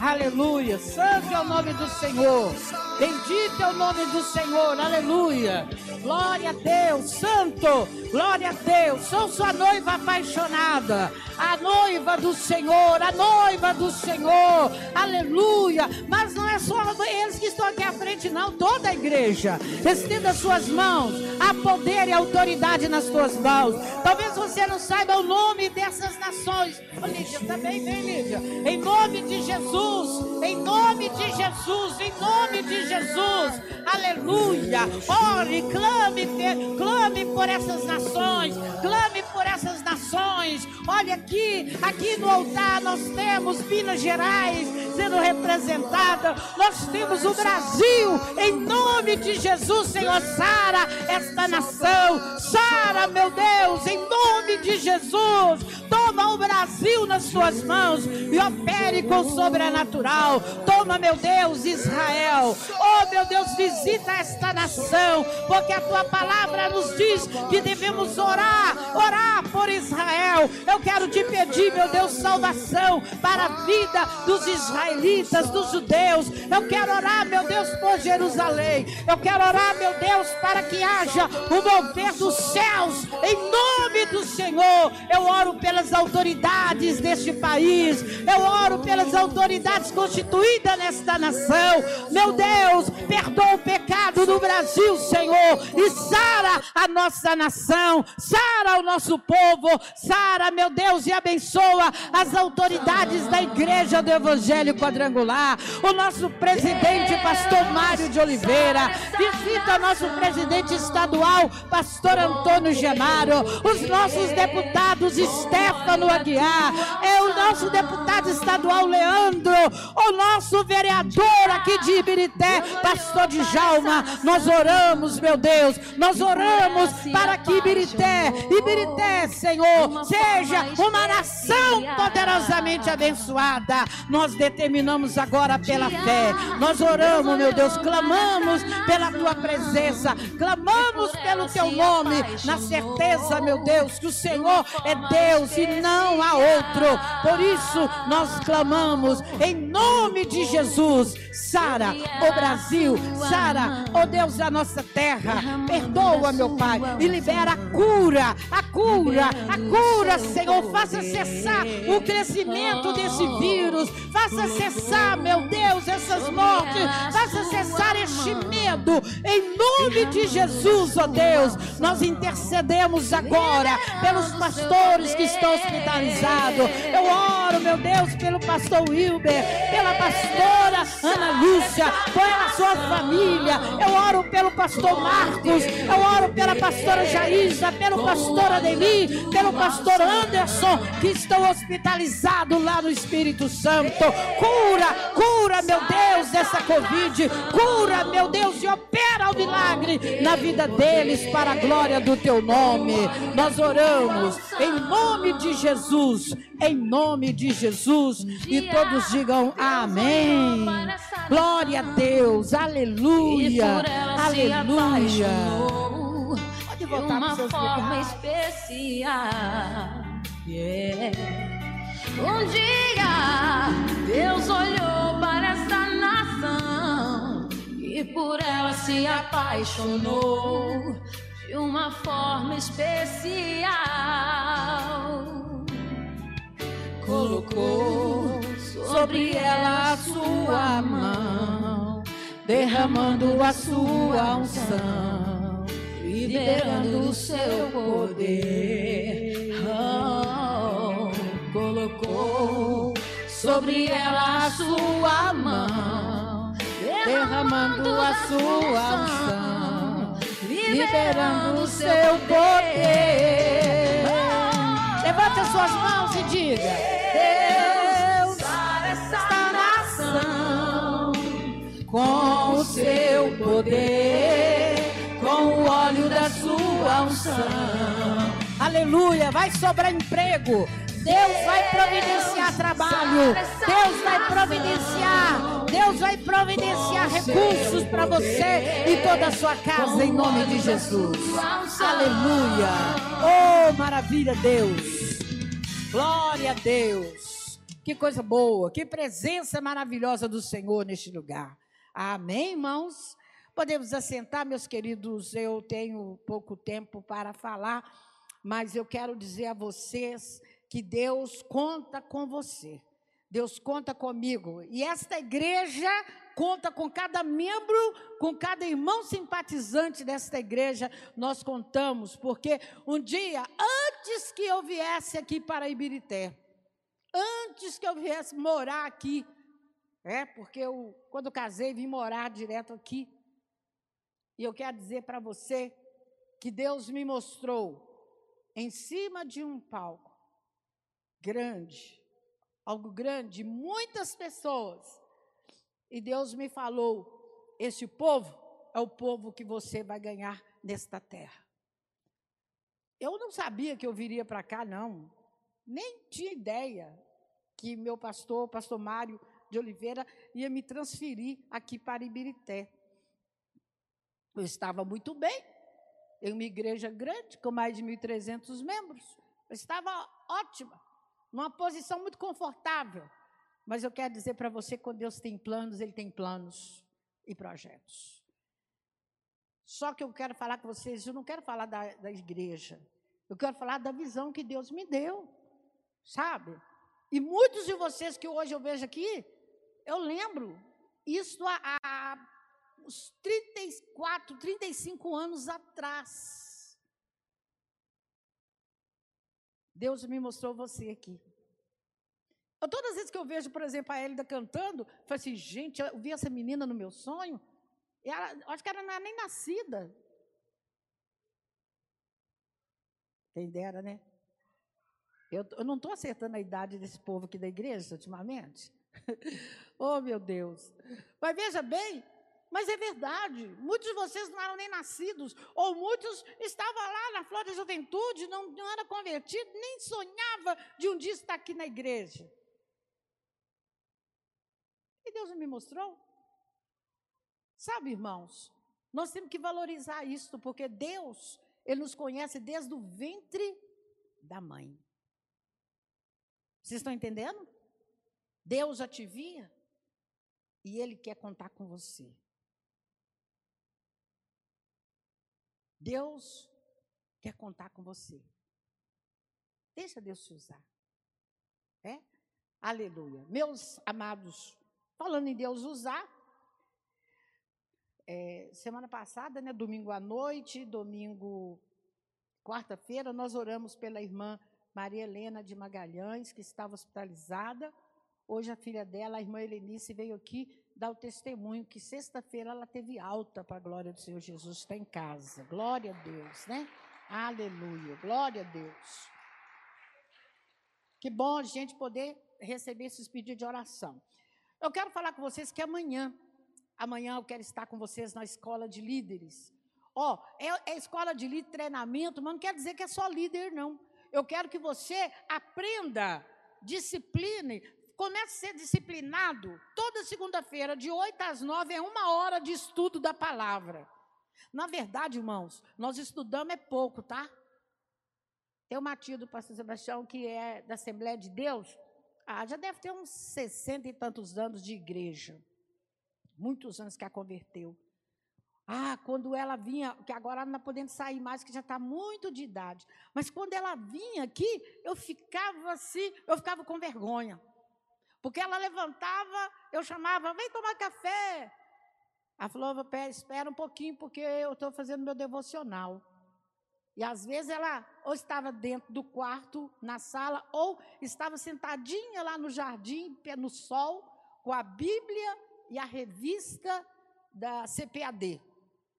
Aleluia. Santo é o nome do Senhor. Bendito é o nome do Senhor. Aleluia. Glória a Deus. Santo. Glória a Deus. Sou sua noiva apaixonada. A noiva do Senhor. A noiva do Senhor. Aleluia. Mas não é só eles que estão aqui à frente, não. Toda a igreja. Estenda suas mãos. Há poder e autoridade nas tuas mãos. Talvez você não saiba o nome dessas nações. Ô, Lídia, também vem, Lídia. Em nome de Jesus. Em nome de Jesus. Em nome de Jesus. Aleluia. Ore, clame, clame por essas nações. Clame por essas nações. Olha aqui, aqui no altar nós temos Minas Gerais sendo representada. Nós temos o Brasil. Em nome de Jesus, Senhor, sara esta nação. Sara, meu Deus, em nome de Jesus. Toma Brasil nas suas mãos e opere com o sobrenatural. Toma, meu Deus, Israel. Oh, meu Deus, visita esta nação, porque a tua palavra nos diz que devemos orar, orar por Israel. Eu quero te pedir, meu Deus, salvação para a vida dos israelitas, dos judeus. Eu quero orar, meu Deus, por Jerusalém. Eu quero orar, meu Deus, para que haja o mover dos céus, em nome do Senhor. Eu oro pelas autoridades deste país. Eu oro pelas autoridades constituídas nesta nação. Meu Deus, perdoa o pecado estado do Brasil, Senhor, e sara a nossa nação, sara o nosso povo, sara, meu Deus, e abençoa as autoridades da igreja do Evangelho Quadrangular, o nosso presidente, pastor Mário de Oliveira, visita nosso presidente estadual, pastor Antônio Genaro, os nossos deputados Stefano Aguiar, é o nosso deputado estadual Leandro, o nosso vereador aqui de Ibirité, pastor Djalma, nós oramos, meu Deus, nós oramos para que Ibirité, Ibirité, Senhor, seja uma nação poderosamente abençoada. Nós determinamos agora pela fé, nós oramos, meu Deus, clamamos pela tua presença, clamamos pelo teu nome, na certeza, meu Deus, que o Senhor é Deus e não há outro. Por isso nós clamamos em nome de Jesus. Sara, o Brasil, Sara, ó Deus da nossa terra, perdoa, meu Pai, e libera a cura, a cura, a cura, Senhor. Faça cessar o crescimento desse vírus, faça cessar, meu Deus, essas mortes, faça cessar este medo, em nome de Jesus, ó Deus. Nós intercedemos agora pelos pastores que estão hospitalizados. Eu oro, meu Deus, pelo pastor Wilber, pela pastora Ana Lúcia, pela sua família. Eu oro pelo pastor Marcos, eu oro pela pastora Jaísa, pelo pastor Ademir, pelo pastor Anderson, que estão hospitalizados lá no Espírito Santo. Cura, cura, meu Deus, dessa Covid. Cura, meu Deus, e opera o milagre na vida deles para a glória do teu nome. Nós oramos em nome de Jesus, em nome de Jesus. E todos digam amém. Glória a Deus, aleluia, aleluia. Pode voltar para uma seus forma especial. Um dia Deus olhou para essa nação e por ela se apaixonou de uma forma especial. Colocou sobre ela a sua mão, derramando a sua unção, liberando o seu poder. Oh, colocou sobre ela a sua mão, derramando a sua unção, liberando o seu poder. Levante as suas mãos e diga: seu poder, com o óleo da sua unção. Aleluia, vai sobrar emprego. Deus vai providenciar trabalho. Deus vai providenciar. Deus vai providenciar recursos para você e toda a sua casa em nome de Jesus. Aleluia. Oh, maravilha, Deus. Glória a Deus. Que coisa boa, que presença maravilhosa do Senhor neste lugar. Amém, irmãos? Podemos assentar, meus queridos. Eu tenho pouco tempo para falar, mas eu quero dizer a vocês que Deus conta com você. Deus conta comigo. E esta igreja conta com cada membro, com cada irmão simpatizante desta igreja. Nós contamos, porque um dia, antes que eu viesse aqui para Ibirité, antes que eu viesse morar aqui, é, porque eu, quando casei, vim morar direto aqui. E eu quero dizer para você que Deus me mostrou em cima de um palco grande, algo grande, muitas pessoas. E Deus me falou: este povo é o povo que você vai ganhar nesta terra. Eu não sabia que eu viria para cá, não. Nem tinha ideia que meu pastor, pastor Mário de Oliveira, ia me transferir aqui para Ibirité. Eu estava muito bem, em uma igreja grande, com mais de 1.300 membros. Eu estava ótima, numa posição muito confortável. Mas eu quero dizer para você, quando Deus tem planos, Ele tem planos e projetos. Só que eu quero falar com vocês, eu não quero falar da, da igreja. Eu quero falar da visão que Deus me deu, sabe? E muitos de vocês que hoje eu vejo aqui, eu lembro isso há, há uns 34, 35 anos atrás. Deus me mostrou você aqui. Eu, todas as vezes que eu vejo, por exemplo, a Hélida cantando, eu falo assim, gente, eu vi essa menina no meu sonho, e ela, acho que ela não era nem nascida. Quem dera, né? Eu, eu não estou acertando a idade desse povo aqui da igreja ultimamente. oh, meu Deus. Mas veja bem, mas é verdade. Muitos de vocês não eram nem nascidos, ou muitos estavam lá na flor da juventude, não, não era convertido, nem sonhava de um dia estar aqui na igreja. E Deus me mostrou. Sabe, irmãos, nós temos que valorizar isso, porque Deus, Ele nos conhece desde o ventre da mãe. Vocês estão entendendo? Deus já te via e Ele quer contar com você. Deus quer contar com você. Deixa Deus te usar. É? Aleluia. Meus amados, falando em Deus usar, é, semana passada, né, domingo à noite, domingo, quarta-feira, nós oramos pela irmã Maria Helena de Magalhães, que estava hospitalizada. Hoje a filha dela, a irmã Helenice, veio aqui dar o testemunho que sexta-feira ela teve alta para a glória do Senhor Jesus, está em casa. Glória a Deus, né? Aleluia, glória a Deus. Que bom a gente poder receber esses pedidos de oração. Eu quero falar com vocês que amanhã, amanhã eu quero estar com vocês na escola de líderes. Ó, oh, é, é escola de líder, treinamento, mas não quer dizer que é só líder, não. Eu quero que você aprenda, discipline, comece a ser disciplinado. Toda segunda-feira, de 8 às 9, é uma hora de estudo da palavra. Na verdade, irmãos, nós estudamos é pouco, tá? Tem uma tia do pastor Sebastião que é da Assembleia de Deus. Ah, já deve ter uns 60 e tantos anos de igreja. Muitos anos que a converteu. Ah, quando ela vinha, que agora não está podendo sair mais, que já está muito de idade. Mas quando ela vinha aqui, eu ficava assim, eu ficava com vergonha. Porque ela levantava, eu chamava, vem tomar café. Ela falou, espera um pouquinho, porque eu estou fazendo meu devocional. E às vezes ela ou estava dentro do quarto, na sala, ou estava sentadinha lá no jardim, no sol, com a Bíblia e a revista da CPAD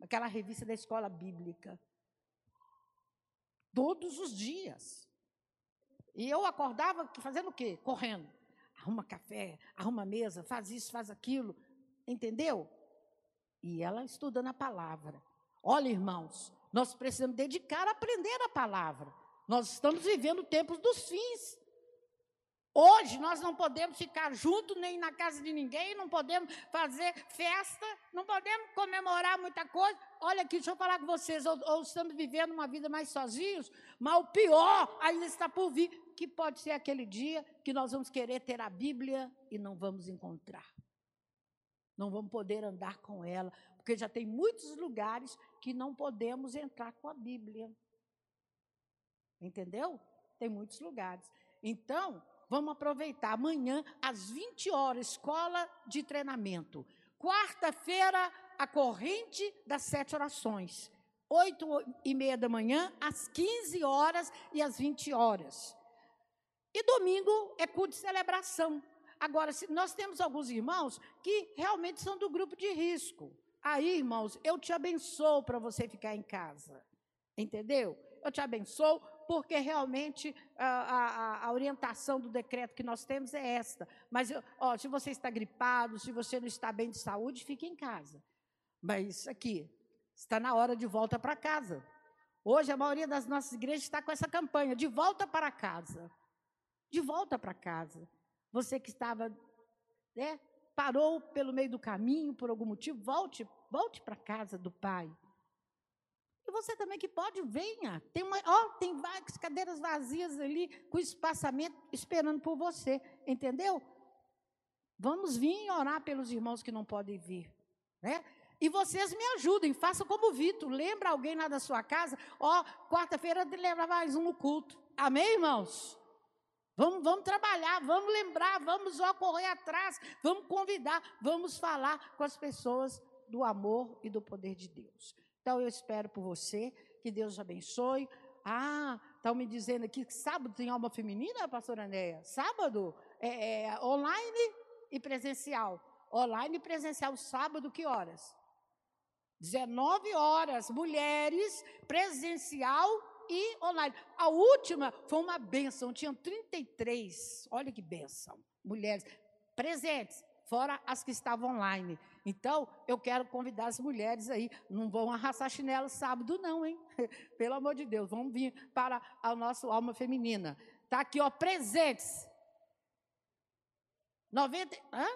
aquela revista da escola bíblica. Todos os dias. E eu acordava fazendo o quê? Correndo. Arruma café, arruma mesa, faz isso, faz aquilo. Entendeu? E ela estudando a palavra. Olha, irmãos, nós precisamos dedicar a aprender a palavra. Nós estamos vivendo tempos dos fins. Hoje nós não podemos ficar juntos nem na casa de ninguém, não podemos fazer festa, não podemos comemorar muita coisa. Olha aqui, deixa eu falar com vocês, ou, ou estamos vivendo uma vida mais sozinhos, mas o pior ainda está por vir, que pode ser aquele dia que nós vamos querer ter a Bíblia e não vamos encontrar. Não vamos poder andar com ela, porque já tem muitos lugares que não podemos entrar com a Bíblia. Entendeu? Tem muitos lugares. Então, Vamos aproveitar. Amanhã, às 20 horas, escola de treinamento. Quarta-feira, a corrente das sete orações. Oito e meia da manhã, às 15 horas e às 20 horas. E domingo é culto de celebração. Agora, se nós temos alguns irmãos que realmente são do grupo de risco. Aí, irmãos, eu te abençoo para você ficar em casa. Entendeu? Eu te abençoo porque realmente a, a, a, orientação do decreto que nós temos é esta. Mas, ó, se você está gripado, se você não está bem de saúde, fique em casa. Mas aqui, está na hora de volta para casa. Hoje, a maioria das nossas igrejas está com essa campanha, de volta para casa. De volta para casa. Você que estava, né, parou pelo meio do caminho, por algum motivo, volte, volte para casa do Pai. E você também que pode, venha. Tem, uma, ó, tem várias cadeiras vazias ali, com espaçamento, esperando por você. Entendeu? Vamos vir orar pelos irmãos que não podem vir. Né? E vocês me ajudem, façam como o Vitor. Lembra alguém lá da sua casa? Ó, quarta-feira leva mais um no culto. Amém, irmãos? Vamos, vamos trabalhar, vamos lembrar, vamos correr atrás, vamos convidar, vamos falar com as pessoas do amor e do poder de Deus. Então eu espero por você, que Deus abençoe. Ah, estão me dizendo aqui que sábado tem alma feminina, pastora Anéia? Sábado? É, é, online e presencial. Online e presencial, sábado, que horas? 19 horas, mulheres, presencial e online. A última foi uma benção, tinham 33, olha que benção, mulheres presentes, fora as que estavam online. Então, eu quero convidar as mulheres aí, não vão arrastar chinelo sábado não, hein? Pelo amor de Deus, vamos vir para a nossa alma feminina. Está aqui, ó, presentes. 90, hã?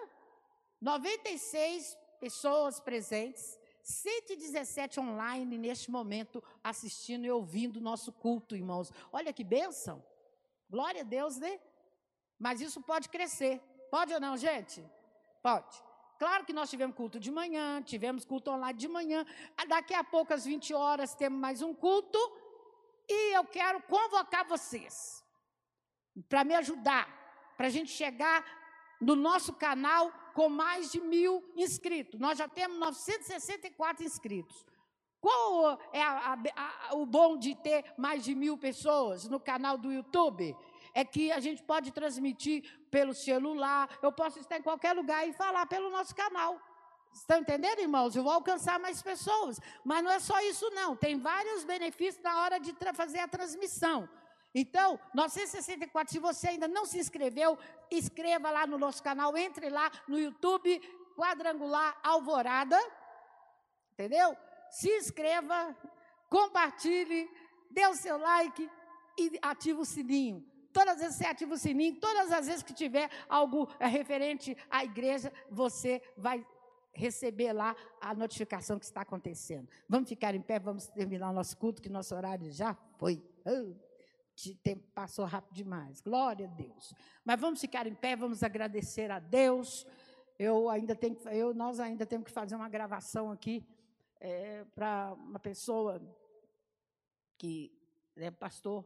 96 pessoas presentes, 117 online neste momento, assistindo e ouvindo o nosso culto, irmãos. Olha que bênção. Glória a Deus, né? Mas isso pode crescer. Pode ou não, gente? Pode. Claro que nós tivemos culto de manhã, tivemos culto online de manhã. Daqui a pouco, às 20 horas, temos mais um culto. E eu quero convocar vocês para me ajudar, para a gente chegar no nosso canal com mais de mil inscritos. Nós já temos 964 inscritos. Qual é a, a, a, o bom de ter mais de mil pessoas no canal do YouTube? É que a gente pode transmitir pelo celular, eu posso estar em qualquer lugar e falar pelo nosso canal. Estão entendendo, irmãos? Eu vou alcançar mais pessoas. Mas não é só isso, não. Tem vários benefícios na hora de fazer a transmissão. Então, 964, se você ainda não se inscreveu, inscreva lá no nosso canal, entre lá no YouTube, Quadrangular Alvorada, entendeu? Se inscreva, compartilhe, dê o seu like e ative o sininho. Todas as vezes você ativa o sininho, todas as vezes que tiver algo é, referente à igreja, você vai receber lá a notificação que está acontecendo. Vamos ficar em pé, vamos terminar o nosso culto, que nosso horário já foi. De tempo passou rápido demais. Glória a Deus. Mas vamos ficar em pé, vamos agradecer a Deus. Eu ainda tenho, eu, nós ainda temos que fazer uma gravação aqui é, para uma pessoa que é pastor.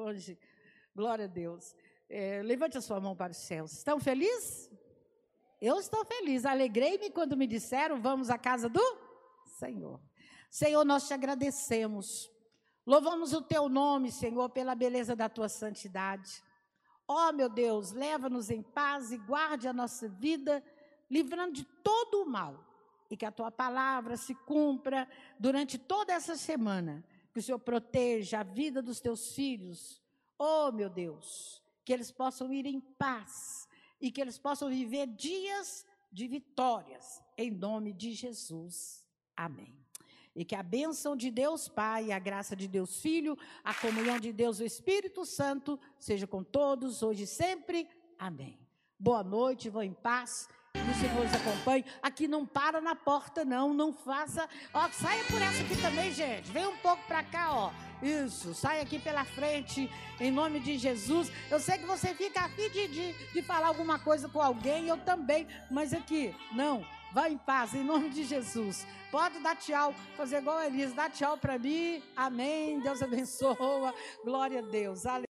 Hoje, glória a Deus. É, levante a sua mão para os céus. Estão felizes? Eu estou feliz. Alegrei-me quando me disseram: vamos à casa do Senhor. Senhor, nós te agradecemos Louvamos o teu nome, Senhor, pela beleza da tua santidade. Ó oh, meu Deus, leva-nos em paz e guarde a nossa vida, livrando de todo o mal. E que a tua palavra se cumpra durante toda essa semana. Que o Senhor proteja a vida dos teus filhos. Oh, meu Deus, que eles possam ir em paz e que eles possam viver dias de vitórias. Em nome de Jesus. Amém. E que a bênção de Deus Pai, a graça de Deus Filho, a comunhão de Deus o Espírito Santo seja com todos, hoje e sempre. Amém. Boa noite, vão em paz. Que o Senhor os acompanhe. Aqui não para na porta, não. Não faça. Ó, saia por essa aqui também, gente. Vem um pouco para cá, ó. Isso, sai aqui pela frente, em nome de Jesus. Eu sei que você fica afim de, de, de falar alguma coisa com alguém, eu também, mas aqui, não. Vá em paz, em nome de Jesus. Pode dar tchau, fazer igual a Elisa, dá tchau para mim. Amém. Deus abençoa. Glória a Deus. Aleluia.